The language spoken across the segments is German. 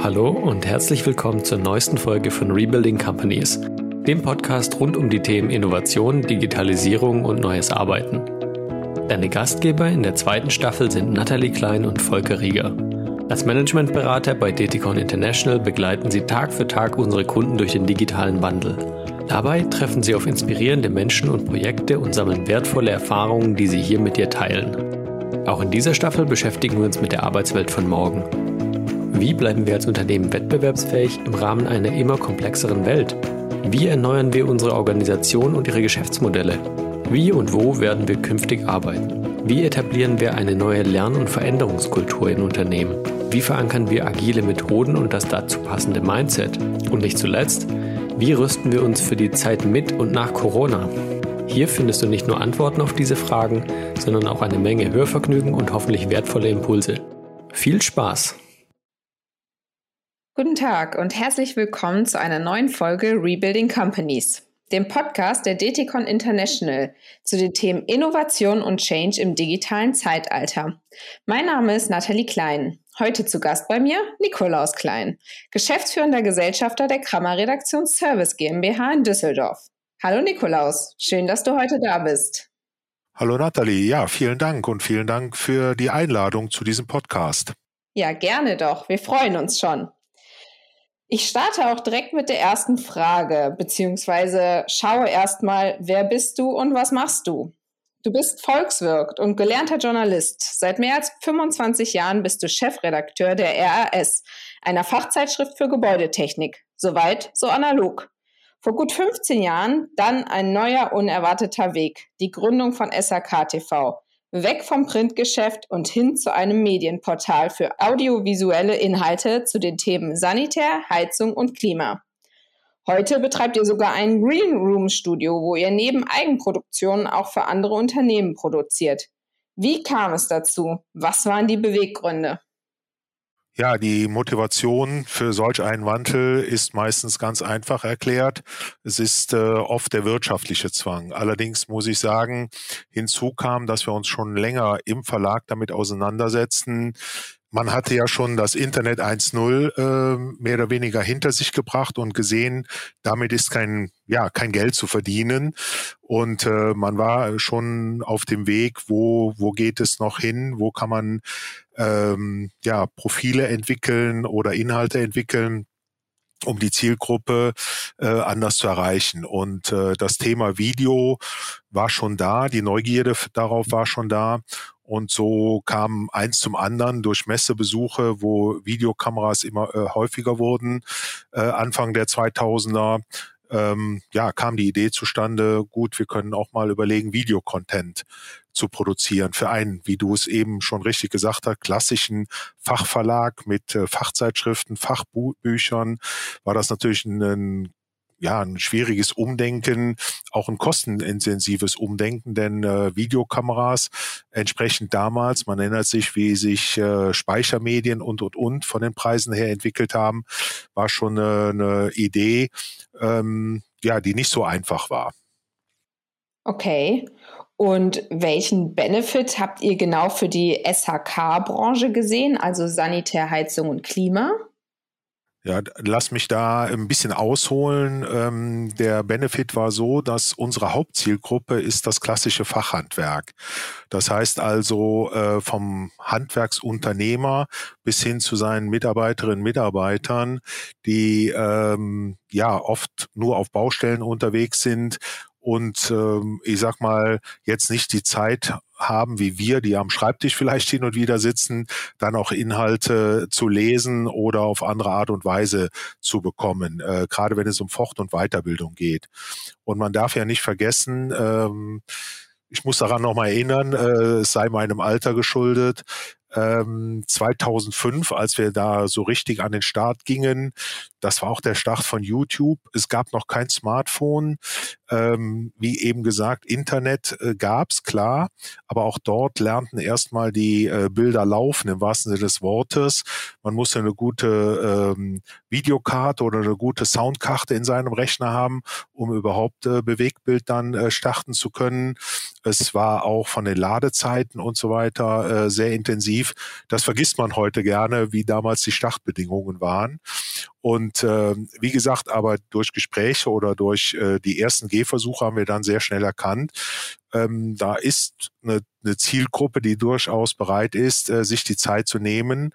Hallo und herzlich willkommen zur neuesten Folge von Rebuilding Companies, dem Podcast rund um die Themen Innovation, Digitalisierung und neues Arbeiten. Deine Gastgeber in der zweiten Staffel sind Nathalie Klein und Volker Rieger. Als Managementberater bei Deticon International begleiten sie Tag für Tag unsere Kunden durch den digitalen Wandel. Dabei treffen sie auf inspirierende Menschen und Projekte und sammeln wertvolle Erfahrungen, die sie hier mit dir teilen. Auch in dieser Staffel beschäftigen wir uns mit der Arbeitswelt von morgen. Wie bleiben wir als Unternehmen wettbewerbsfähig im Rahmen einer immer komplexeren Welt? Wie erneuern wir unsere Organisation und ihre Geschäftsmodelle? Wie und wo werden wir künftig arbeiten? Wie etablieren wir eine neue Lern- und Veränderungskultur in Unternehmen? Wie verankern wir agile Methoden und das dazu passende Mindset? Und nicht zuletzt, wie rüsten wir uns für die Zeit mit und nach Corona? Hier findest du nicht nur Antworten auf diese Fragen, sondern auch eine Menge Hörvergnügen und hoffentlich wertvolle Impulse. Viel Spaß! Guten Tag und herzlich willkommen zu einer neuen Folge Rebuilding Companies, dem Podcast der DTCon International zu den Themen Innovation und Change im digitalen Zeitalter. Mein Name ist Nathalie Klein. Heute zu Gast bei mir Nikolaus Klein, geschäftsführender Gesellschafter der Krammer Redaktion Service GmbH in Düsseldorf. Hallo Nikolaus, schön, dass du heute da bist. Hallo Nathalie, ja, vielen Dank und vielen Dank für die Einladung zu diesem Podcast. Ja, gerne doch. Wir freuen uns schon. Ich starte auch direkt mit der ersten Frage, beziehungsweise schaue erstmal, wer bist du und was machst du? Du bist Volkswirt und gelernter Journalist. Seit mehr als 25 Jahren bist du Chefredakteur der RAS, einer Fachzeitschrift für Gebäudetechnik. Soweit, so analog. Vor gut 15 Jahren dann ein neuer, unerwarteter Weg, die Gründung von SAK TV. Weg vom Printgeschäft und hin zu einem Medienportal für audiovisuelle Inhalte zu den Themen Sanitär, Heizung und Klima. Heute betreibt ihr sogar ein Green Room Studio, wo ihr neben Eigenproduktionen auch für andere Unternehmen produziert. Wie kam es dazu? Was waren die Beweggründe? Ja, die Motivation für solch einen Wandel ist meistens ganz einfach erklärt. Es ist äh, oft der wirtschaftliche Zwang. Allerdings muss ich sagen, hinzu kam, dass wir uns schon länger im Verlag damit auseinandersetzen, man hatte ja schon das Internet 1.0 äh, mehr oder weniger hinter sich gebracht und gesehen, damit ist kein, ja, kein Geld zu verdienen. Und äh, man war schon auf dem Weg, wo, wo geht es noch hin, wo kann man ähm, ja, Profile entwickeln oder Inhalte entwickeln um die Zielgruppe äh, anders zu erreichen. Und äh, das Thema Video war schon da, die Neugierde darauf war schon da. Und so kam eins zum anderen durch Messebesuche, wo Videokameras immer äh, häufiger wurden, äh, Anfang der 2000er. Ähm, ja, kam die Idee zustande, gut, wir können auch mal überlegen, Videocontent zu produzieren für einen, wie du es eben schon richtig gesagt hast, klassischen Fachverlag mit äh, Fachzeitschriften, Fachbüchern, war das natürlich ein, ein ja, ein schwieriges Umdenken, auch ein kostenintensives Umdenken, denn äh, Videokameras entsprechend damals, man erinnert sich, wie sich äh, Speichermedien und und und von den Preisen her entwickelt haben, war schon eine, eine Idee, ähm, ja, die nicht so einfach war. Okay. Und welchen Benefit habt ihr genau für die SHK-Branche gesehen, also Sanitär, Heizung und Klima? Ja, lass mich da ein bisschen ausholen. Ähm, der Benefit war so, dass unsere Hauptzielgruppe ist das klassische Fachhandwerk. Das heißt also äh, vom Handwerksunternehmer bis hin zu seinen Mitarbeiterinnen und Mitarbeitern, die ähm, ja oft nur auf Baustellen unterwegs sind und ähm, ich sag mal jetzt nicht die Zeit haben wie wir, die am Schreibtisch vielleicht hin und wieder sitzen, dann auch Inhalte zu lesen oder auf andere Art und Weise zu bekommen, äh, gerade wenn es um Fort- und Weiterbildung geht. Und man darf ja nicht vergessen, ähm, ich muss daran nochmal erinnern, äh, es sei meinem Alter geschuldet, ähm, 2005, als wir da so richtig an den Start gingen. Das war auch der Start von YouTube. Es gab noch kein Smartphone. Ähm, wie eben gesagt, Internet äh, gab's klar, aber auch dort lernten erstmal die äh, Bilder laufen im wahrsten Sinne des Wortes. Man musste eine gute ähm, Videokarte oder eine gute Soundkarte in seinem Rechner haben, um überhaupt äh, Bewegtbild dann äh, starten zu können. Es war auch von den Ladezeiten und so weiter äh, sehr intensiv innovativ. Das vergisst man heute gerne, wie damals die Startbedingungen waren. Und äh, wie gesagt, aber durch Gespräche oder durch äh, die ersten Gehversuche haben wir dann sehr schnell erkannt, ähm, da ist eine, eine Zielgruppe, die durchaus bereit ist, äh, sich die Zeit zu nehmen,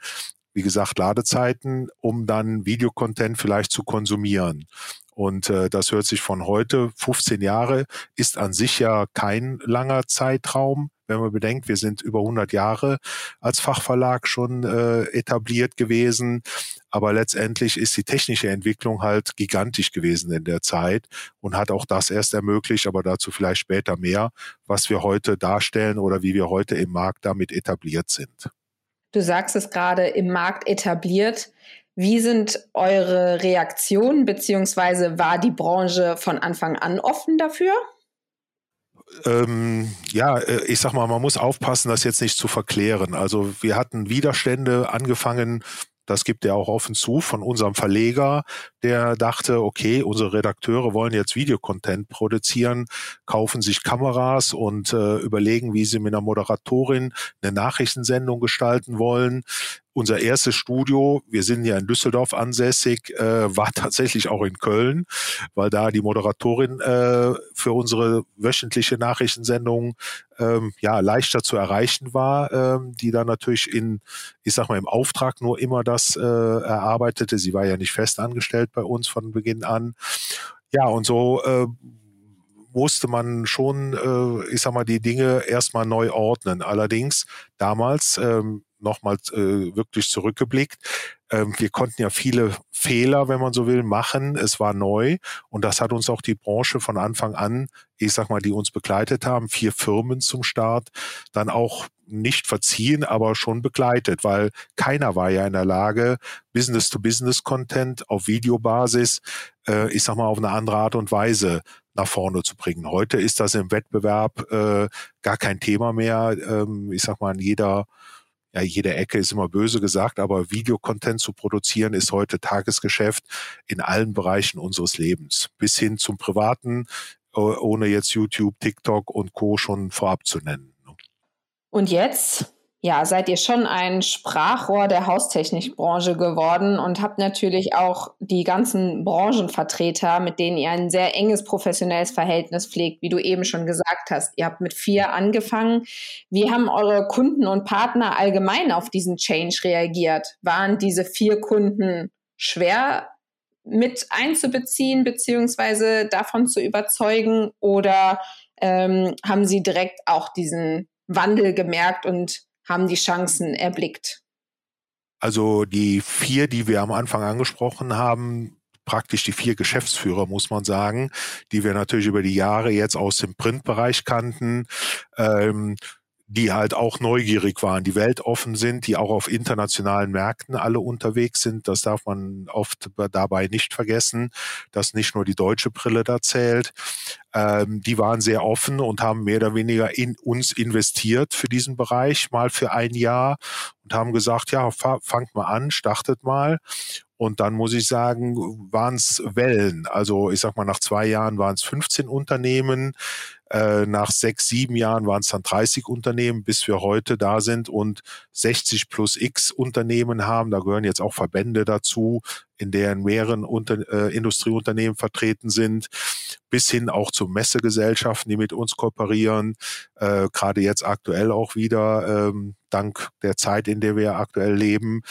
wie gesagt, Ladezeiten, um dann Videocontent vielleicht zu konsumieren. Und äh, das hört sich von heute, 15 Jahre, ist an sich ja kein langer Zeitraum. Wenn man bedenkt, wir sind über 100 Jahre als Fachverlag schon äh, etabliert gewesen. Aber letztendlich ist die technische Entwicklung halt gigantisch gewesen in der Zeit und hat auch das erst ermöglicht, aber dazu vielleicht später mehr, was wir heute darstellen oder wie wir heute im Markt damit etabliert sind. Du sagst es gerade, im Markt etabliert. Wie sind eure Reaktionen, beziehungsweise war die Branche von Anfang an offen dafür? Ähm, ja, äh, ich sag mal, man muss aufpassen, das jetzt nicht zu verklären. Also wir hatten Widerstände angefangen das gibt er auch offen zu von unserem Verleger, der dachte, okay, unsere Redakteure wollen jetzt Videocontent produzieren, kaufen sich Kameras und äh, überlegen, wie sie mit einer Moderatorin eine Nachrichtensendung gestalten wollen unser erstes Studio, wir sind ja in Düsseldorf ansässig, äh, war tatsächlich auch in Köln, weil da die Moderatorin äh, für unsere wöchentliche Nachrichtensendung ähm, ja leichter zu erreichen war, ähm, die dann natürlich in, ich sag mal, im Auftrag nur immer das äh, erarbeitete. Sie war ja nicht fest angestellt bei uns von Beginn an. Ja, und so äh, musste man schon, äh, ich sag mal, die Dinge erstmal neu ordnen. Allerdings damals, ähm, nochmal äh, wirklich zurückgeblickt. Ähm, wir konnten ja viele Fehler, wenn man so will, machen. Es war neu und das hat uns auch die Branche von Anfang an, ich sag mal, die uns begleitet haben, vier Firmen zum Start, dann auch nicht verziehen, aber schon begleitet, weil keiner war ja in der Lage, Business-to-Business-Content auf Videobasis, äh, ich sag mal, auf eine andere Art und Weise nach vorne zu bringen. Heute ist das im Wettbewerb äh, gar kein Thema mehr. Ähm, ich sag mal, an jeder ja, jede Ecke ist immer böse gesagt, aber Videocontent zu produzieren ist heute Tagesgeschäft in allen Bereichen unseres Lebens, bis hin zum Privaten, ohne jetzt YouTube, TikTok und Co. schon vorab zu nennen. Ne? Und jetzt ja, seid ihr schon ein Sprachrohr der Haustechnikbranche geworden und habt natürlich auch die ganzen Branchenvertreter, mit denen ihr ein sehr enges professionelles Verhältnis pflegt, wie du eben schon gesagt hast. Ihr habt mit vier angefangen. Wie haben eure Kunden und Partner allgemein auf diesen Change reagiert? Waren diese vier Kunden schwer mit einzubeziehen beziehungsweise davon zu überzeugen oder ähm, haben sie direkt auch diesen Wandel gemerkt und haben die Chancen erblickt? Also die vier, die wir am Anfang angesprochen haben, praktisch die vier Geschäftsführer, muss man sagen, die wir natürlich über die Jahre jetzt aus dem Printbereich kannten. Ähm, die halt auch neugierig waren, die weltoffen sind, die auch auf internationalen Märkten alle unterwegs sind. Das darf man oft dabei nicht vergessen, dass nicht nur die deutsche Brille da zählt. Ähm, die waren sehr offen und haben mehr oder weniger in uns investiert für diesen Bereich, mal für ein Jahr und haben gesagt, ja, fangt mal an, startet mal. Und dann muss ich sagen, waren es Wellen. Also ich sag mal, nach zwei Jahren waren es 15 Unternehmen. Äh, nach sechs, sieben Jahren waren es dann 30 Unternehmen, bis wir heute da sind und 60 plus X Unternehmen haben. Da gehören jetzt auch Verbände dazu, in deren mehreren Unter äh, Industrieunternehmen vertreten sind, bis hin auch zu Messegesellschaften, die mit uns kooperieren. Äh, Gerade jetzt aktuell auch wieder, ähm, dank der Zeit, in der wir aktuell leben,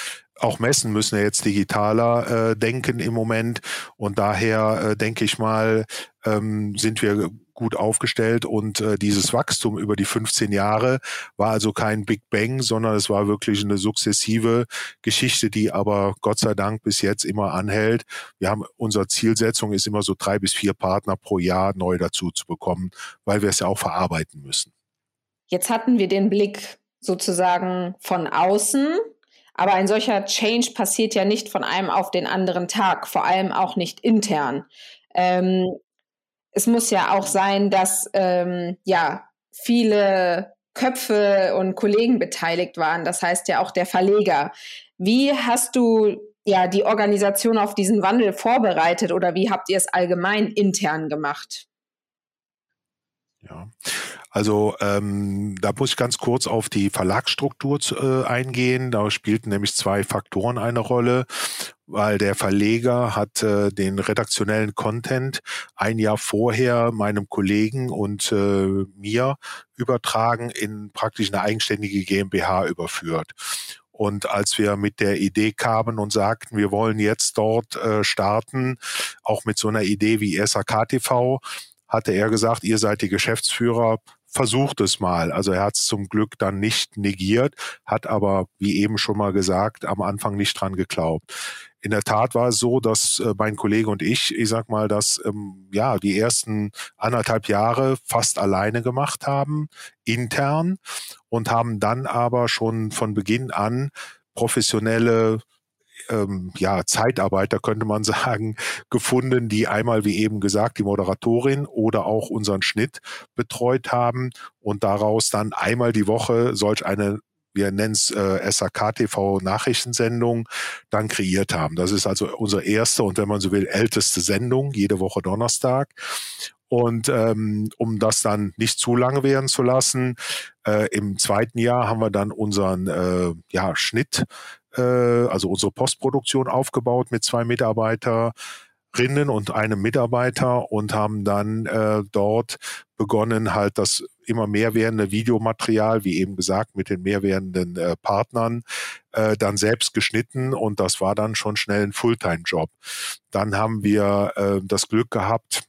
auch Messen müssen ja jetzt digitaler äh, denken im Moment. Und daher äh, denke ich mal, ähm, sind wir gut aufgestellt und äh, dieses Wachstum über die 15 Jahre war also kein Big Bang, sondern es war wirklich eine sukzessive Geschichte, die aber Gott sei Dank bis jetzt immer anhält. Wir haben unsere Zielsetzung ist immer so drei bis vier Partner pro Jahr neu dazu zu bekommen, weil wir es ja auch verarbeiten müssen. Jetzt hatten wir den Blick sozusagen von außen aber ein solcher Change passiert ja nicht von einem auf den anderen Tag, vor allem auch nicht intern. Ähm, es muss ja auch sein, dass ähm, ja viele Köpfe und Kollegen beteiligt waren. Das heißt ja auch der Verleger. Wie hast du ja die Organisation auf diesen Wandel vorbereitet oder wie habt ihr es allgemein intern gemacht? Ja, also ähm, da muss ich ganz kurz auf die Verlagsstruktur äh, eingehen. Da spielten nämlich zwei Faktoren eine Rolle, weil der Verleger hat äh, den redaktionellen Content ein Jahr vorher meinem Kollegen und äh, mir übertragen in praktisch eine eigenständige GmbH überführt. Und als wir mit der Idee kamen und sagten, wir wollen jetzt dort äh, starten, auch mit so einer Idee wie SAK TV, hatte er gesagt, ihr seid die Geschäftsführer, versucht es mal. Also er hat es zum Glück dann nicht negiert, hat aber, wie eben schon mal gesagt, am Anfang nicht dran geglaubt. In der Tat war es so, dass äh, mein Kollege und ich, ich sag mal, das ähm, ja die ersten anderthalb Jahre fast alleine gemacht haben, intern, und haben dann aber schon von Beginn an professionelle ähm, ja, Zeitarbeiter, könnte man sagen, gefunden, die einmal, wie eben gesagt, die Moderatorin oder auch unseren Schnitt betreut haben und daraus dann einmal die Woche solch eine wir nennen es äh, SAK-TV Nachrichtensendung, dann kreiert haben. Das ist also unsere erste und wenn man so will, älteste Sendung, jede Woche Donnerstag. Und ähm, um das dann nicht zu lange werden zu lassen, äh, im zweiten Jahr haben wir dann unseren äh, ja, Schnitt äh, also unsere Postproduktion aufgebaut mit zwei Mitarbeiterinnen und einem Mitarbeiter und haben dann äh, dort begonnen, halt das immer mehr werdende Videomaterial, wie eben gesagt, mit den mehr werdenden äh, Partnern, äh, dann selbst geschnitten und das war dann schon schnell ein Fulltime-Job. Dann haben wir äh, das Glück gehabt,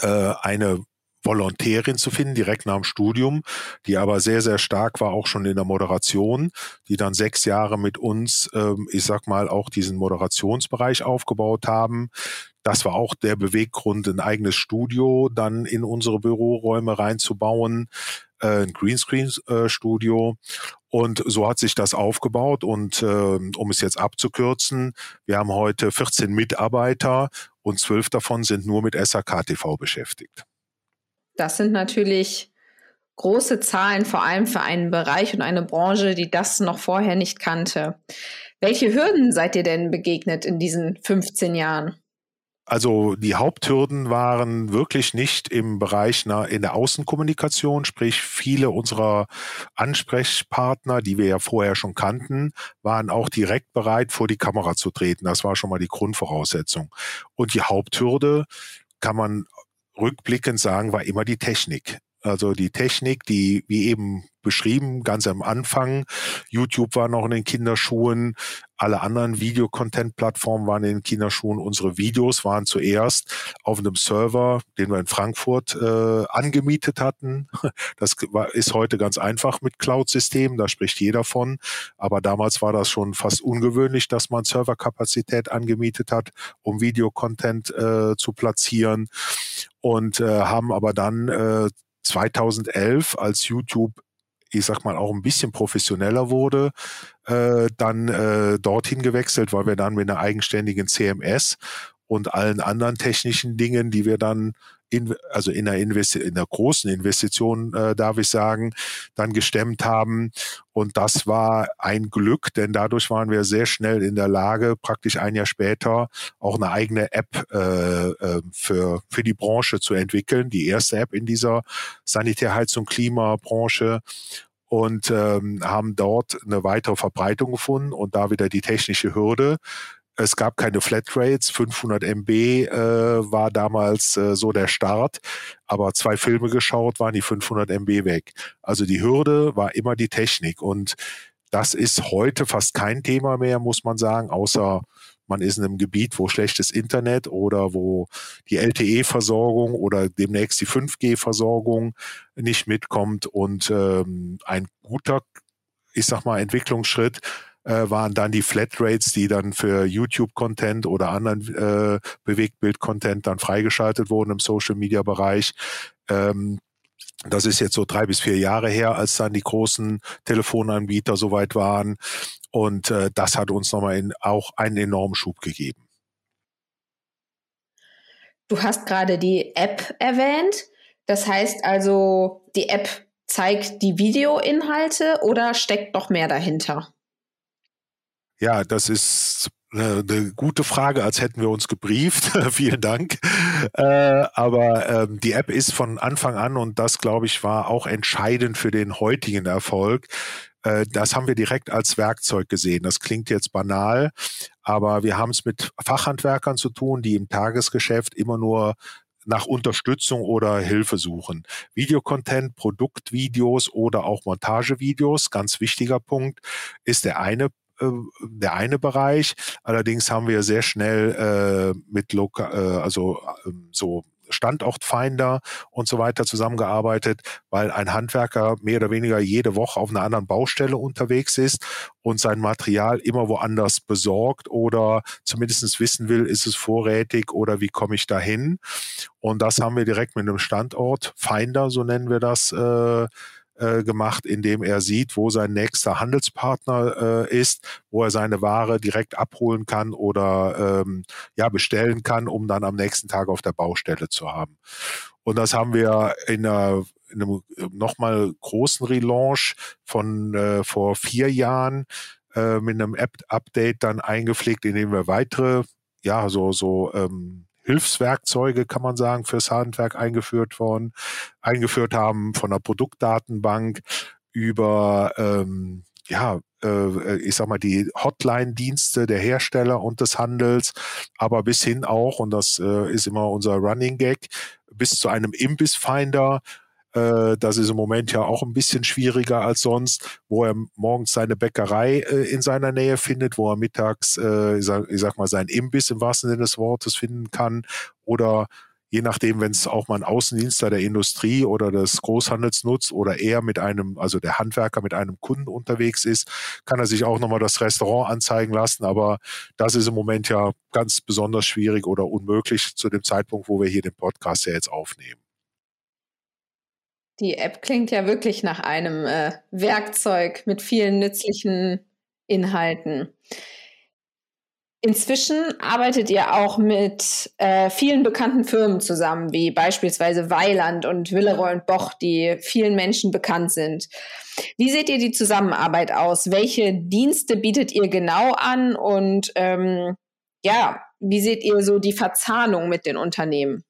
äh, eine Volontärin zu finden, direkt nach dem Studium, die aber sehr, sehr stark war, auch schon in der Moderation, die dann sechs Jahre mit uns, ähm, ich sag mal, auch diesen Moderationsbereich aufgebaut haben. Das war auch der Beweggrund, ein eigenes Studio dann in unsere Büroräume reinzubauen, äh, ein Greenscreen-Studio. Und so hat sich das aufgebaut. Und äh, um es jetzt abzukürzen, wir haben heute 14 Mitarbeiter und zwölf davon sind nur mit SAK TV beschäftigt. Das sind natürlich große Zahlen, vor allem für einen Bereich und eine Branche, die das noch vorher nicht kannte. Welche Hürden seid ihr denn begegnet in diesen 15 Jahren? Also die Haupthürden waren wirklich nicht im Bereich in der Außenkommunikation, sprich viele unserer Ansprechpartner, die wir ja vorher schon kannten, waren auch direkt bereit, vor die Kamera zu treten. Das war schon mal die Grundvoraussetzung. Und die Haupthürde kann man rückblickend sagen, war immer die Technik. Also die Technik, die, wie eben beschrieben, ganz am Anfang. YouTube war noch in den Kinderschuhen. Alle anderen Videocontent-Plattformen waren in den Kinderschuhen. Unsere Videos waren zuerst auf einem Server, den wir in Frankfurt äh, angemietet hatten. Das war, ist heute ganz einfach mit Cloud-Systemen, da spricht jeder von. Aber damals war das schon fast ungewöhnlich, dass man Serverkapazität angemietet hat, um Videocontent äh, zu platzieren. Und äh, haben aber dann äh, 2011, als YouTube ich sag mal, auch ein bisschen professioneller wurde, äh, dann äh, dorthin gewechselt, weil wir dann mit einer eigenständigen CMS und allen anderen technischen Dingen, die wir dann in, also in der, Investi in der großen Investition, äh, darf ich sagen, dann gestemmt haben. Und das war ein Glück, denn dadurch waren wir sehr schnell in der Lage, praktisch ein Jahr später auch eine eigene App äh, äh, für, für die Branche zu entwickeln. Die erste App in dieser Sanitärheizung Klimabranche und ähm, haben dort eine weitere Verbreitung gefunden und da wieder die technische Hürde. Es gab keine Flatrates. 500 MB äh, war damals äh, so der Start. Aber zwei Filme geschaut, waren die 500 MB weg. Also die Hürde war immer die Technik. Und das ist heute fast kein Thema mehr, muss man sagen, außer man ist in einem Gebiet, wo schlechtes Internet oder wo die LTE-Versorgung oder demnächst die 5G-Versorgung nicht mitkommt und ähm, ein guter, ich sag mal, Entwicklungsschritt äh, waren dann die Flatrates, die dann für YouTube-Content oder anderen äh, Bewegtbild-Content dann freigeschaltet wurden im Social-Media-Bereich. Ähm, das ist jetzt so drei bis vier Jahre her, als dann die großen Telefonanbieter soweit waren. Und äh, das hat uns nochmal in, auch einen enormen Schub gegeben. Du hast gerade die App erwähnt. Das heißt also, die App zeigt die Videoinhalte oder steckt noch mehr dahinter? Ja, das ist eine gute Frage, als hätten wir uns gebrieft. Vielen Dank. Äh, aber ähm, die App ist von Anfang an und das, glaube ich, war auch entscheidend für den heutigen Erfolg. Äh, das haben wir direkt als Werkzeug gesehen. Das klingt jetzt banal, aber wir haben es mit Fachhandwerkern zu tun, die im Tagesgeschäft immer nur nach Unterstützung oder Hilfe suchen. Videocontent, Produktvideos oder auch Montagevideos, ganz wichtiger Punkt, ist der eine äh, der eine Bereich. Allerdings haben wir sehr schnell äh, mit Loka äh, also äh, so Standortfinder und so weiter zusammengearbeitet, weil ein Handwerker mehr oder weniger jede Woche auf einer anderen Baustelle unterwegs ist und sein Material immer woanders besorgt oder zumindest wissen will, ist es vorrätig oder wie komme ich dahin. Und das haben wir direkt mit einem Standortfinder, so nennen wir das, äh, äh, gemacht, indem er sieht, wo sein nächster Handelspartner äh, ist, wo er seine Ware direkt abholen kann oder ähm, ja bestellen kann, um dann am nächsten Tag auf der Baustelle zu haben. Und das haben wir in, einer, in einem nochmal großen Relaunch von äh, vor vier Jahren äh, mit einem App-Update dann eingepflegt, indem wir weitere ja, so, so ähm, Hilfswerkzeuge, kann man sagen, fürs Handwerk eingeführt worden, eingeführt haben von der Produktdatenbank über ähm, ja, äh, ich sag mal, die Hotline-Dienste der Hersteller und des Handels, aber bis hin auch, und das äh, ist immer unser Running Gag, bis zu einem Imbissfinder, äh, das ist im Moment ja auch ein bisschen schwieriger als sonst, wo er morgens seine Bäckerei äh, in seiner Nähe findet, wo er mittags, äh, ich, sag, ich sag mal, seinen Imbiss im wahrsten Sinne des Wortes finden kann oder je nachdem, wenn es auch mal ein Außendienstler der Industrie oder des Großhandels nutzt oder er mit einem, also der Handwerker mit einem Kunden unterwegs ist, kann er sich auch nochmal das Restaurant anzeigen lassen. Aber das ist im Moment ja ganz besonders schwierig oder unmöglich zu dem Zeitpunkt, wo wir hier den Podcast ja jetzt aufnehmen. Die App klingt ja wirklich nach einem äh, Werkzeug mit vielen nützlichen Inhalten. Inzwischen arbeitet ihr auch mit äh, vielen bekannten Firmen zusammen, wie beispielsweise Weiland und Willeroy und Boch, die vielen Menschen bekannt sind. Wie seht ihr die Zusammenarbeit aus? Welche Dienste bietet ihr genau an? Und ähm, ja, wie seht ihr so die Verzahnung mit den Unternehmen?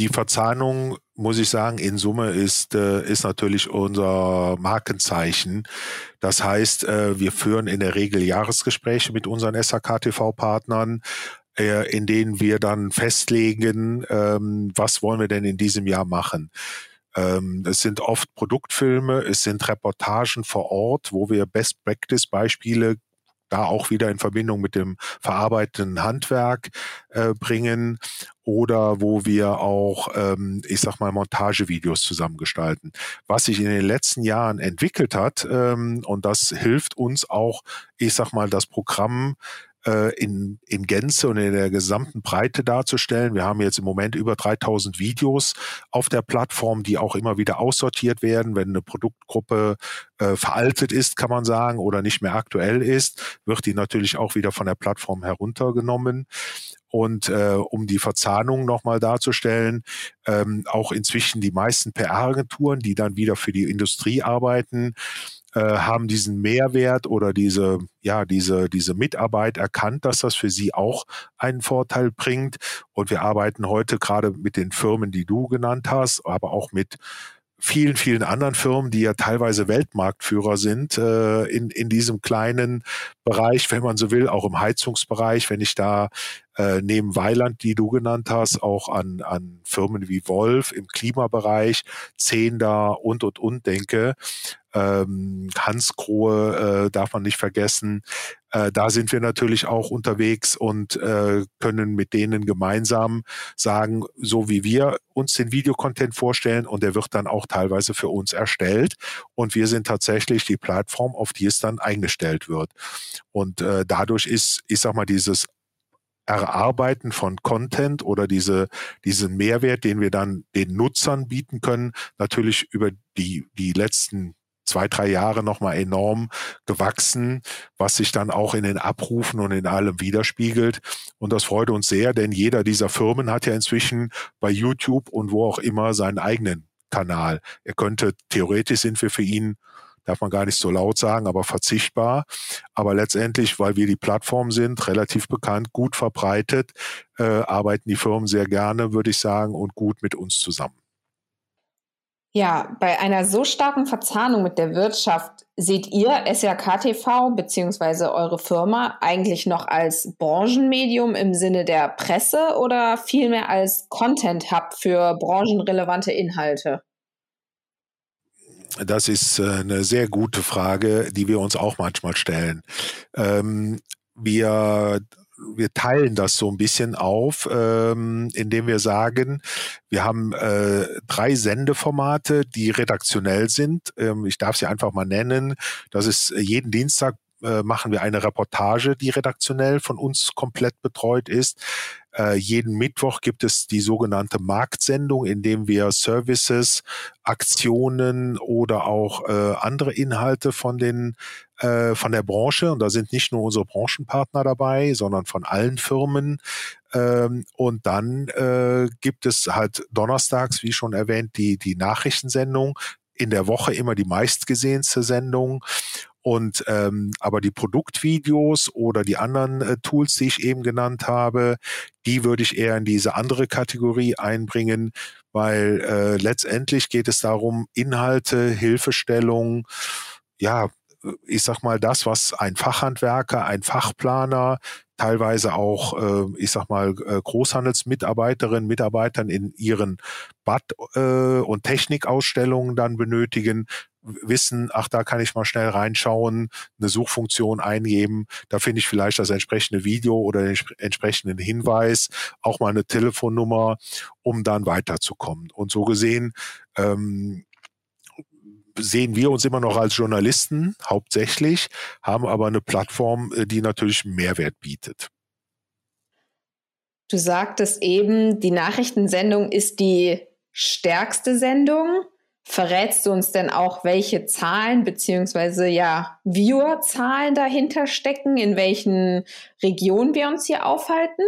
Die Verzahnung, muss ich sagen, in Summe ist, äh, ist natürlich unser Markenzeichen. Das heißt, äh, wir führen in der Regel Jahresgespräche mit unseren SAK-TV-Partnern, äh, in denen wir dann festlegen, ähm, was wollen wir denn in diesem Jahr machen. Ähm, es sind oft Produktfilme, es sind Reportagen vor Ort, wo wir Best-Practice-Beispiele da auch wieder in Verbindung mit dem verarbeitenden Handwerk äh, bringen oder wo wir auch, ähm, ich sag mal, Montagevideos zusammengestalten. Was sich in den letzten Jahren entwickelt hat, ähm, und das hilft uns auch, ich sag mal, das Programm äh, in, in Gänze und in der gesamten Breite darzustellen. Wir haben jetzt im Moment über 3000 Videos auf der Plattform, die auch immer wieder aussortiert werden. Wenn eine Produktgruppe äh, veraltet ist, kann man sagen, oder nicht mehr aktuell ist, wird die natürlich auch wieder von der Plattform heruntergenommen. Und äh, um die Verzahnung nochmal darzustellen, ähm, auch inzwischen die meisten PR-Agenturen, die dann wieder für die Industrie arbeiten, äh, haben diesen Mehrwert oder diese, ja, diese, diese Mitarbeit erkannt, dass das für sie auch einen Vorteil bringt. Und wir arbeiten heute gerade mit den Firmen, die du genannt hast, aber auch mit vielen, vielen anderen Firmen, die ja teilweise Weltmarktführer sind äh, in, in diesem kleinen Bereich, wenn man so will, auch im Heizungsbereich, wenn ich da äh, neben Weiland, die du genannt hast, auch an, an Firmen wie Wolf im Klimabereich, Zehnder und, und, und denke, ähm, Hans Krohe äh, darf man nicht vergessen. Äh, da sind wir natürlich auch unterwegs und äh, können mit denen gemeinsam sagen, so wie wir uns den Videocontent vorstellen und der wird dann auch teilweise für uns erstellt und wir sind tatsächlich die Plattform, auf die es dann eingestellt wird. Und äh, dadurch ist, ich sag mal, dieses Erarbeiten von Content oder diese, diesen Mehrwert, den wir dann den Nutzern bieten können, natürlich über die, die letzten zwei, drei Jahre nochmal enorm gewachsen, was sich dann auch in den Abrufen und in allem widerspiegelt. Und das freut uns sehr, denn jeder dieser Firmen hat ja inzwischen bei YouTube und wo auch immer seinen eigenen Kanal. Er könnte, theoretisch sind wir für ihn darf man gar nicht so laut sagen, aber verzichtbar. Aber letztendlich, weil wir die Plattform sind, relativ bekannt, gut verbreitet, äh, arbeiten die Firmen sehr gerne, würde ich sagen, und gut mit uns zusammen. Ja, bei einer so starken Verzahnung mit der Wirtschaft seht ihr SRK TV bzw. eure Firma eigentlich noch als Branchenmedium im Sinne der Presse oder vielmehr als Content Hub für branchenrelevante Inhalte? Das ist äh, eine sehr gute Frage, die wir uns auch manchmal stellen. Ähm, wir wir teilen das so ein bisschen auf, ähm, indem wir sagen, wir haben äh, drei Sendeformate, die redaktionell sind. Ähm, ich darf sie einfach mal nennen. Das ist äh, jeden Dienstag machen wir eine Reportage, die redaktionell von uns komplett betreut ist. Äh, jeden Mittwoch gibt es die sogenannte Marktsendung, in dem wir Services, Aktionen oder auch äh, andere Inhalte von den äh, von der Branche und da sind nicht nur unsere Branchenpartner dabei, sondern von allen Firmen. Ähm, und dann äh, gibt es halt donnerstags, wie schon erwähnt, die die Nachrichtensendung in der Woche immer die meistgesehenste Sendung. Und ähm, aber die Produktvideos oder die anderen äh, Tools, die ich eben genannt habe, die würde ich eher in diese andere Kategorie einbringen, weil äh, letztendlich geht es darum, Inhalte, Hilfestellung, ja, ich sag mal, das, was ein Fachhandwerker, ein Fachplaner, teilweise auch, äh, ich sag mal, äh, Großhandelsmitarbeiterinnen, Mitarbeitern in ihren Bad- äh, und Technikausstellungen dann benötigen, wissen, ach, da kann ich mal schnell reinschauen, eine Suchfunktion eingeben, da finde ich vielleicht das entsprechende Video oder den entsprechenden Hinweis, auch mal eine Telefonnummer, um dann weiterzukommen. Und so gesehen ähm, sehen wir uns immer noch als Journalisten hauptsächlich, haben aber eine Plattform, äh, die natürlich Mehrwert bietet. Du sagtest eben, die Nachrichtensendung ist die stärkste Sendung. Verrätst du uns denn auch, welche Zahlen beziehungsweise ja Viewerzahlen dahinter stecken, in welchen Regionen wir uns hier aufhalten?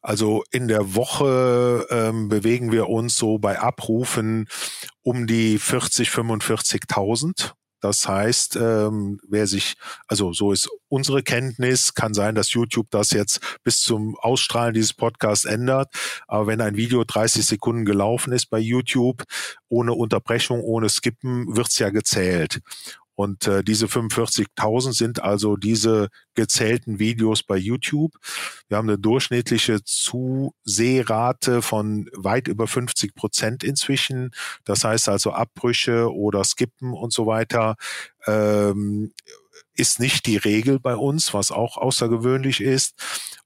Also in der Woche ähm, bewegen wir uns so bei Abrufen um die 40, 45.000. Das heißt, ähm, wer sich, also so ist unsere Kenntnis, kann sein, dass YouTube das jetzt bis zum Ausstrahlen dieses Podcasts ändert. Aber wenn ein Video 30 Sekunden gelaufen ist bei YouTube, ohne Unterbrechung, ohne Skippen, wird's ja gezählt. Und äh, diese 45.000 sind also diese gezählten Videos bei YouTube. Wir haben eine durchschnittliche Zusehrate von weit über 50 Prozent inzwischen. Das heißt also Abbrüche oder Skippen und so weiter. Ähm, ist nicht die Regel bei uns, was auch außergewöhnlich ist.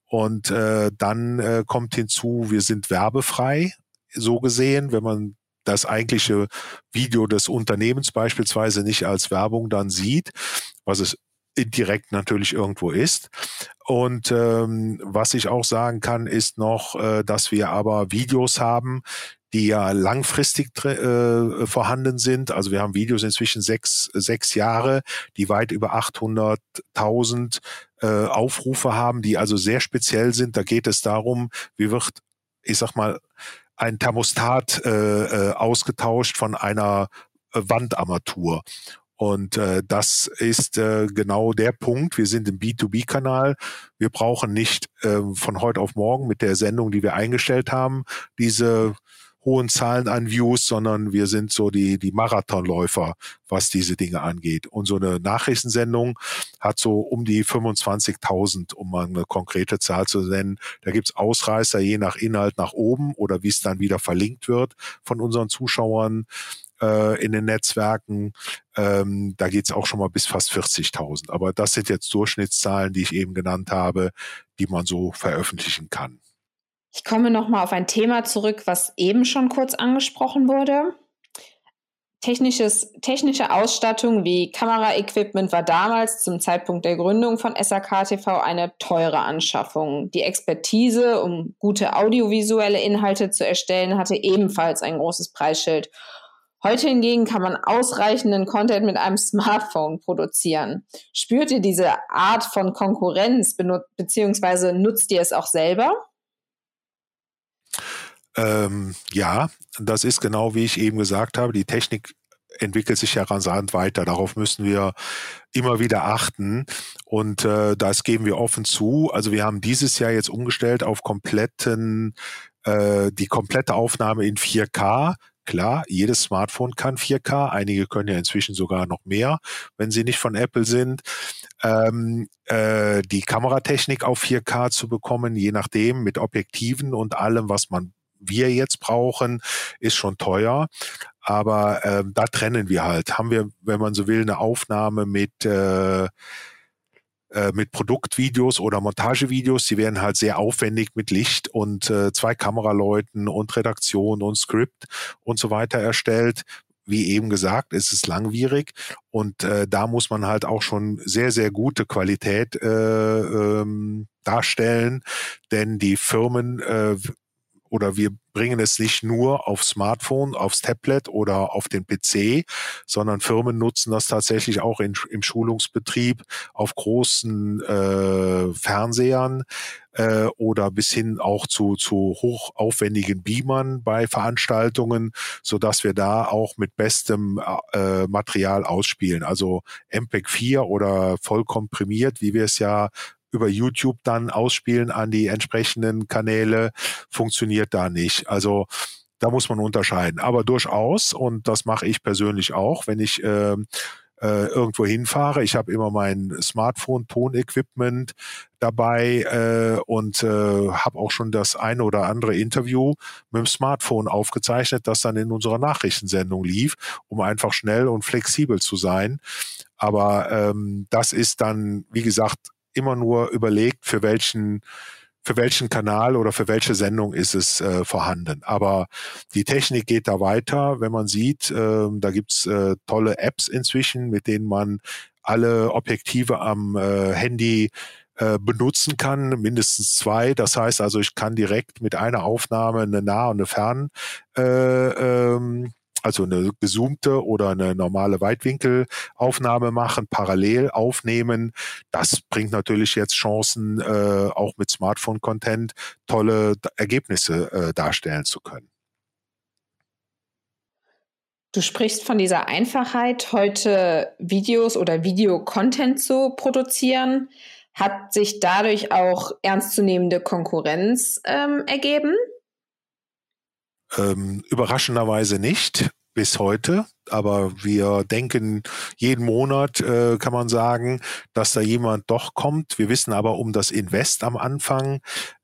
Und äh, dann äh, kommt hinzu, wir sind werbefrei, so gesehen, wenn man das eigentliche Video des Unternehmens beispielsweise nicht als Werbung dann sieht, was es indirekt natürlich irgendwo ist. Und ähm, was ich auch sagen kann, ist noch, äh, dass wir aber Videos haben, die ja langfristig äh, vorhanden sind. Also wir haben Videos inzwischen sechs, sechs Jahre, die weit über 800.000 äh, Aufrufe haben, die also sehr speziell sind. Da geht es darum, wie wird, ich sag mal, ein Thermostat äh, äh, ausgetauscht von einer äh, Wandarmatur. Und äh, das ist äh, genau der Punkt. Wir sind im B2B-Kanal. Wir brauchen nicht äh, von heute auf morgen mit der Sendung, die wir eingestellt haben, diese hohen Zahlen an Views, sondern wir sind so die, die Marathonläufer, was diese Dinge angeht. Und so eine Nachrichtensendung hat so um die 25.000, um mal eine konkrete Zahl zu nennen. Da gibt's Ausreißer je nach Inhalt nach oben oder wie es dann wieder verlinkt wird von unseren Zuschauern äh, in den Netzwerken. Ähm, da geht's auch schon mal bis fast 40.000. Aber das sind jetzt Durchschnittszahlen, die ich eben genannt habe, die man so veröffentlichen kann. Ich komme nochmal auf ein Thema zurück, was eben schon kurz angesprochen wurde. Technisches, technische Ausstattung wie Kameraequipment war damals zum Zeitpunkt der Gründung von SAK TV eine teure Anschaffung. Die Expertise, um gute audiovisuelle Inhalte zu erstellen, hatte ebenfalls ein großes Preisschild. Heute hingegen kann man ausreichenden Content mit einem Smartphone produzieren. Spürt ihr diese Art von Konkurrenz beziehungsweise nutzt ihr es auch selber? Ähm, ja, das ist genau wie ich eben gesagt habe. Die Technik entwickelt sich ja rasant weiter. Darauf müssen wir immer wieder achten. Und äh, das geben wir offen zu. Also wir haben dieses Jahr jetzt umgestellt auf kompletten, äh, die komplette Aufnahme in 4K. Klar, jedes Smartphone kann 4K. Einige können ja inzwischen sogar noch mehr, wenn sie nicht von Apple sind. Ähm, äh, die Kameratechnik auf 4K zu bekommen, je nachdem mit Objektiven und allem, was man wir jetzt brauchen, ist schon teuer. Aber ähm, da trennen wir halt. Haben wir, wenn man so will, eine Aufnahme mit äh, äh, mit Produktvideos oder Montagevideos, die werden halt sehr aufwendig mit Licht und äh, zwei Kameraleuten und Redaktion und Skript und so weiter erstellt. Wie eben gesagt, ist es langwierig und äh, da muss man halt auch schon sehr, sehr gute Qualität äh, ähm, darstellen, denn die Firmen äh, oder wir bringen es nicht nur auf Smartphone, aufs Tablet oder auf den PC, sondern Firmen nutzen das tatsächlich auch in, im Schulungsbetrieb auf großen äh, Fernsehern äh, oder bis hin auch zu, zu hochaufwendigen Beamern bei Veranstaltungen, so dass wir da auch mit bestem äh, Material ausspielen. Also MPEG 4 oder voll komprimiert, wie wir es ja über YouTube dann ausspielen an die entsprechenden Kanäle, funktioniert da nicht. Also da muss man unterscheiden. Aber durchaus, und das mache ich persönlich auch, wenn ich äh, äh, irgendwo hinfahre. Ich habe immer mein Smartphone-Tonequipment dabei äh, und äh, habe auch schon das eine oder andere Interview mit dem Smartphone aufgezeichnet, das dann in unserer Nachrichtensendung lief, um einfach schnell und flexibel zu sein. Aber ähm, das ist dann, wie gesagt, immer nur überlegt, für welchen für welchen Kanal oder für welche Sendung ist es äh, vorhanden. Aber die Technik geht da weiter. Wenn man sieht, äh, da gibt's äh, tolle Apps inzwischen, mit denen man alle Objektive am äh, Handy äh, benutzen kann, mindestens zwei. Das heißt also, ich kann direkt mit einer Aufnahme eine Nah- und eine Fern äh, ähm, also eine gezoomte oder eine normale Weitwinkelaufnahme machen, parallel aufnehmen. Das bringt natürlich jetzt Chancen, äh, auch mit Smartphone-Content tolle Ergebnisse äh, darstellen zu können. Du sprichst von dieser Einfachheit, heute Videos oder Videocontent zu produzieren. Hat sich dadurch auch ernstzunehmende Konkurrenz ähm, ergeben? Ähm, überraschenderweise nicht bis heute, aber wir denken jeden Monat, äh, kann man sagen, dass da jemand doch kommt. Wir wissen aber um das Invest am Anfang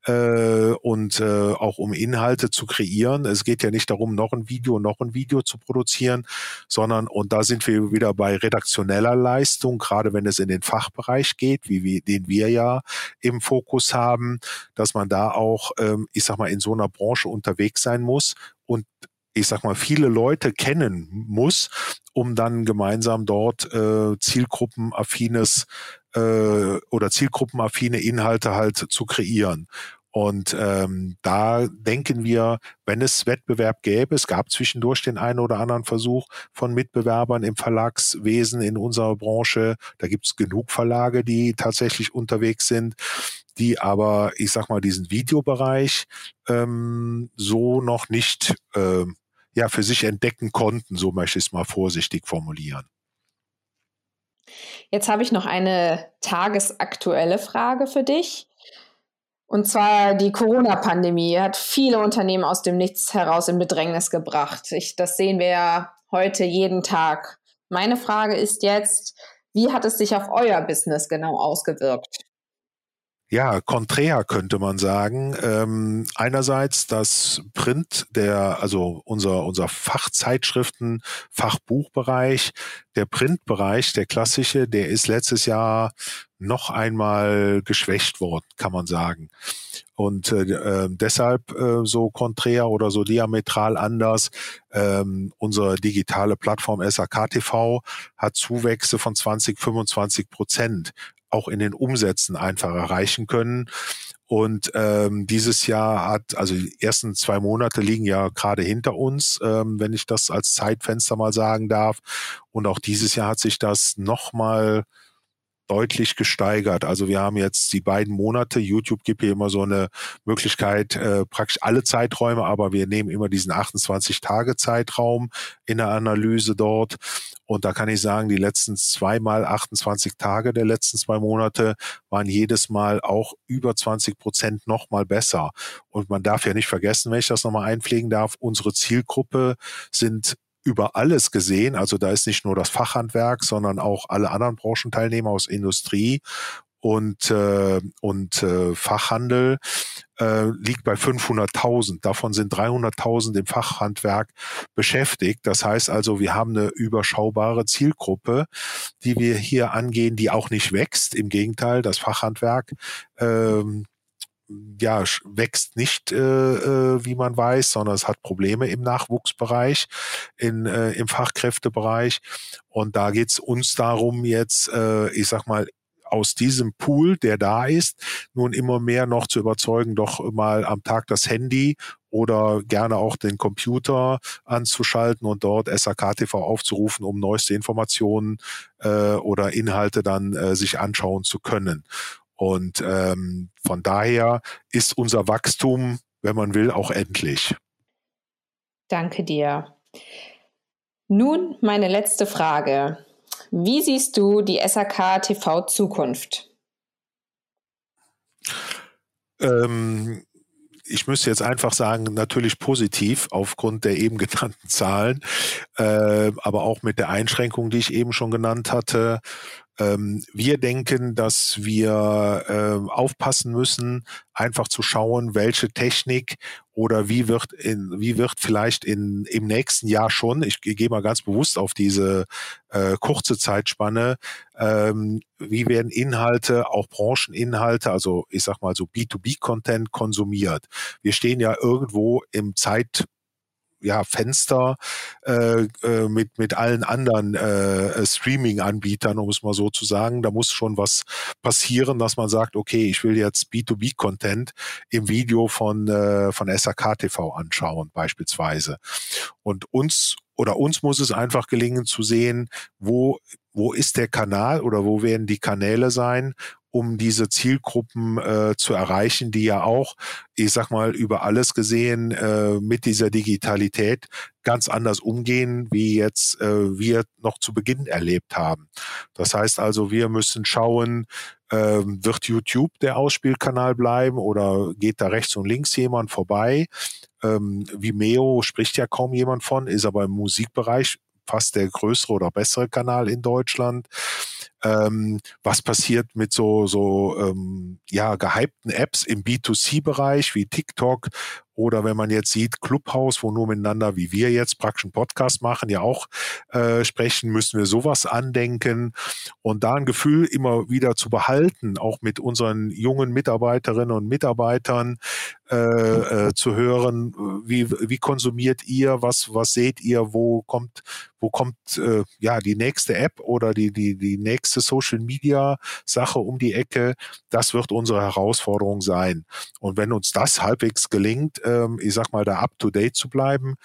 äh, und äh, auch um Inhalte zu kreieren. Es geht ja nicht darum, noch ein Video, noch ein Video zu produzieren, sondern, und da sind wir wieder bei redaktioneller Leistung, gerade wenn es in den Fachbereich geht, wie wir, den wir ja im Fokus haben, dass man da auch, ähm, ich sag mal, in so einer Branche unterwegs sein muss und ich sag mal, viele Leute kennen muss, um dann gemeinsam dort äh, zielgruppenaffines äh, oder zielgruppenaffine Inhalte halt zu kreieren. Und ähm, da denken wir, wenn es Wettbewerb gäbe, es gab zwischendurch den einen oder anderen Versuch von Mitbewerbern im Verlagswesen in unserer Branche. Da gibt es genug Verlage, die tatsächlich unterwegs sind, die aber, ich sag mal, diesen Videobereich ähm, so noch nicht äh, ja für sich entdecken konnten, so möchte ich es mal vorsichtig formulieren. Jetzt habe ich noch eine tagesaktuelle Frage für dich. Und zwar die Corona-Pandemie hat viele Unternehmen aus dem Nichts heraus in Bedrängnis gebracht. Ich, das sehen wir ja heute jeden Tag. Meine Frage ist jetzt, wie hat es sich auf euer Business genau ausgewirkt? Ja, konträr könnte man sagen. Ähm, einerseits das Print, der, also unser, unser Fachzeitschriften, Fachbuchbereich, der Printbereich, der klassische, der ist letztes Jahr noch einmal geschwächt worden, kann man sagen. Und äh, äh, deshalb äh, so konträr oder so diametral anders. Ähm, unsere digitale Plattform SAK TV hat Zuwächse von 20, 25 Prozent auch in den Umsätzen einfach erreichen können. Und ähm, dieses Jahr hat, also die ersten zwei Monate liegen ja gerade hinter uns, ähm, wenn ich das als Zeitfenster mal sagen darf. Und auch dieses Jahr hat sich das nochmal deutlich gesteigert. Also wir haben jetzt die beiden Monate, YouTube gibt hier immer so eine Möglichkeit, äh, praktisch alle Zeiträume, aber wir nehmen immer diesen 28-Tage-Zeitraum in der Analyse dort. Und da kann ich sagen, die letzten zweimal 28 Tage der letzten zwei Monate waren jedes Mal auch über 20 Prozent nochmal besser. Und man darf ja nicht vergessen, wenn ich das nochmal einpflegen darf, unsere Zielgruppe sind über alles gesehen. Also da ist nicht nur das Fachhandwerk, sondern auch alle anderen Branchenteilnehmer aus Industrie und, äh, und äh, Fachhandel äh, liegt bei 500.000. Davon sind 300.000 im Fachhandwerk beschäftigt. Das heißt also, wir haben eine überschaubare Zielgruppe, die wir hier angehen, die auch nicht wächst. Im Gegenteil, das Fachhandwerk ähm, ja, wächst nicht, äh, äh, wie man weiß, sondern es hat Probleme im Nachwuchsbereich, in, äh, im Fachkräftebereich. Und da geht's uns darum, jetzt, äh, ich sag mal, aus diesem Pool, der da ist, nun immer mehr noch zu überzeugen, doch mal am Tag das Handy oder gerne auch den Computer anzuschalten und dort SAK-TV aufzurufen, um neueste Informationen äh, oder Inhalte dann äh, sich anschauen zu können. Und ähm, von daher ist unser Wachstum, wenn man will, auch endlich. Danke dir. Nun meine letzte Frage. Wie siehst du die SAK TV Zukunft? Ähm, ich müsste jetzt einfach sagen, natürlich positiv aufgrund der eben genannten Zahlen, äh, aber auch mit der Einschränkung, die ich eben schon genannt hatte. Ähm, wir denken, dass wir äh, aufpassen müssen, einfach zu schauen, welche Technik oder wie wird in, wie wird vielleicht in, im nächsten Jahr schon, ich gehe mal ganz bewusst auf diese äh, kurze Zeitspanne, ähm, wie werden Inhalte, auch Brancheninhalte, also ich sag mal so B2B-Content konsumiert. Wir stehen ja irgendwo im Zeit ja, Fenster äh, äh, mit, mit allen anderen äh, Streaming-Anbietern, um es mal so zu sagen. Da muss schon was passieren, dass man sagt, okay, ich will jetzt B2B-Content im Video von, äh, von SAK TV anschauen, beispielsweise. Und uns oder uns muss es einfach gelingen zu sehen, wo wo ist der Kanal oder wo werden die Kanäle sein, um diese Zielgruppen äh, zu erreichen, die ja auch, ich sag mal, über alles gesehen äh, mit dieser Digitalität ganz anders umgehen, wie jetzt äh, wir noch zu Beginn erlebt haben. Das heißt also, wir müssen schauen, äh, wird YouTube der Ausspielkanal bleiben oder geht da rechts und links jemand vorbei? Ähm, Vimeo spricht ja kaum jemand von, ist aber im Musikbereich fast der größere oder bessere Kanal in Deutschland. Ähm, was passiert mit so, so ähm, ja, gehypten Apps im B2C-Bereich wie TikTok oder wenn man jetzt sieht, Clubhouse, wo nur miteinander, wie wir jetzt praktisch einen Podcast machen, ja auch äh, sprechen, müssen wir sowas andenken und da ein Gefühl immer wieder zu behalten, auch mit unseren jungen Mitarbeiterinnen und Mitarbeitern äh, äh, zu hören, wie, wie konsumiert ihr, was, was seht ihr, wo kommt, wo kommt äh, ja die nächste App oder die, die, die nächste Social Media Sache um die Ecke. Das wird unsere Herausforderung sein. Und wenn uns das halbwegs gelingt, ähm, ich sag mal, da up to date zu bleiben,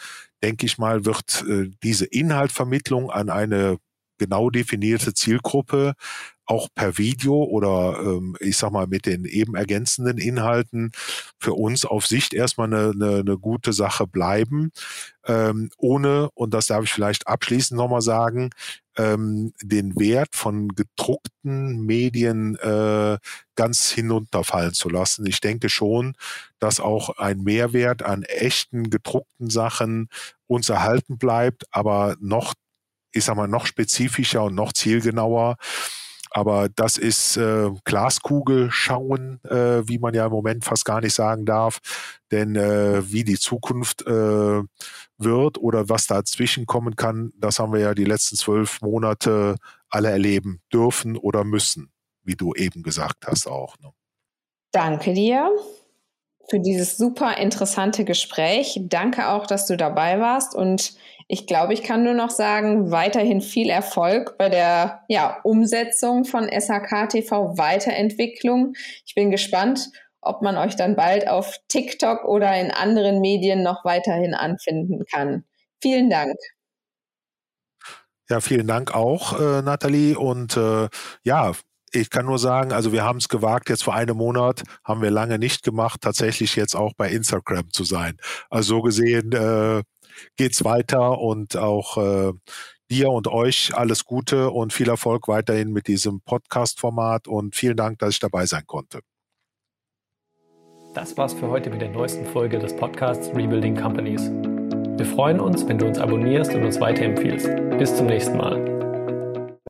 denke ich mal, wird äh, diese Inhaltvermittlung an eine genau definierte Zielgruppe auch per Video oder ähm, ich sag mal mit den eben ergänzenden Inhalten für uns auf Sicht erstmal eine, eine, eine gute Sache bleiben, ähm, ohne, und das darf ich vielleicht abschließend nochmal sagen, ähm, den Wert von gedruckten Medien äh, ganz hinunterfallen zu lassen. Ich denke schon, dass auch ein Mehrwert an echten gedruckten Sachen uns erhalten bleibt, aber noch, ich sag mal, noch spezifischer und noch zielgenauer. Aber das ist äh, Glaskugel schauen, äh, wie man ja im Moment fast gar nicht sagen darf. Denn äh, wie die Zukunft äh, wird oder was dazwischen kommen kann, das haben wir ja die letzten zwölf Monate alle erleben dürfen oder müssen, wie du eben gesagt hast auch. Ne? Danke dir für dieses super interessante Gespräch. Danke auch, dass du dabei warst und ich glaube, ich kann nur noch sagen, weiterhin viel Erfolg bei der ja, Umsetzung von SHK TV Weiterentwicklung. Ich bin gespannt, ob man euch dann bald auf TikTok oder in anderen Medien noch weiterhin anfinden kann. Vielen Dank. Ja, vielen Dank auch, äh, Nathalie. Und äh, ja, ich kann nur sagen, also wir haben es gewagt, jetzt vor einem Monat, haben wir lange nicht gemacht, tatsächlich jetzt auch bei Instagram zu sein. Also so gesehen äh, geht's weiter und auch äh, dir und euch alles Gute und viel Erfolg weiterhin mit diesem Podcast-Format und vielen Dank, dass ich dabei sein konnte. Das war's für heute mit der neuesten Folge des Podcasts Rebuilding Companies. Wir freuen uns, wenn du uns abonnierst und uns weiterempfiehlst. Bis zum nächsten Mal.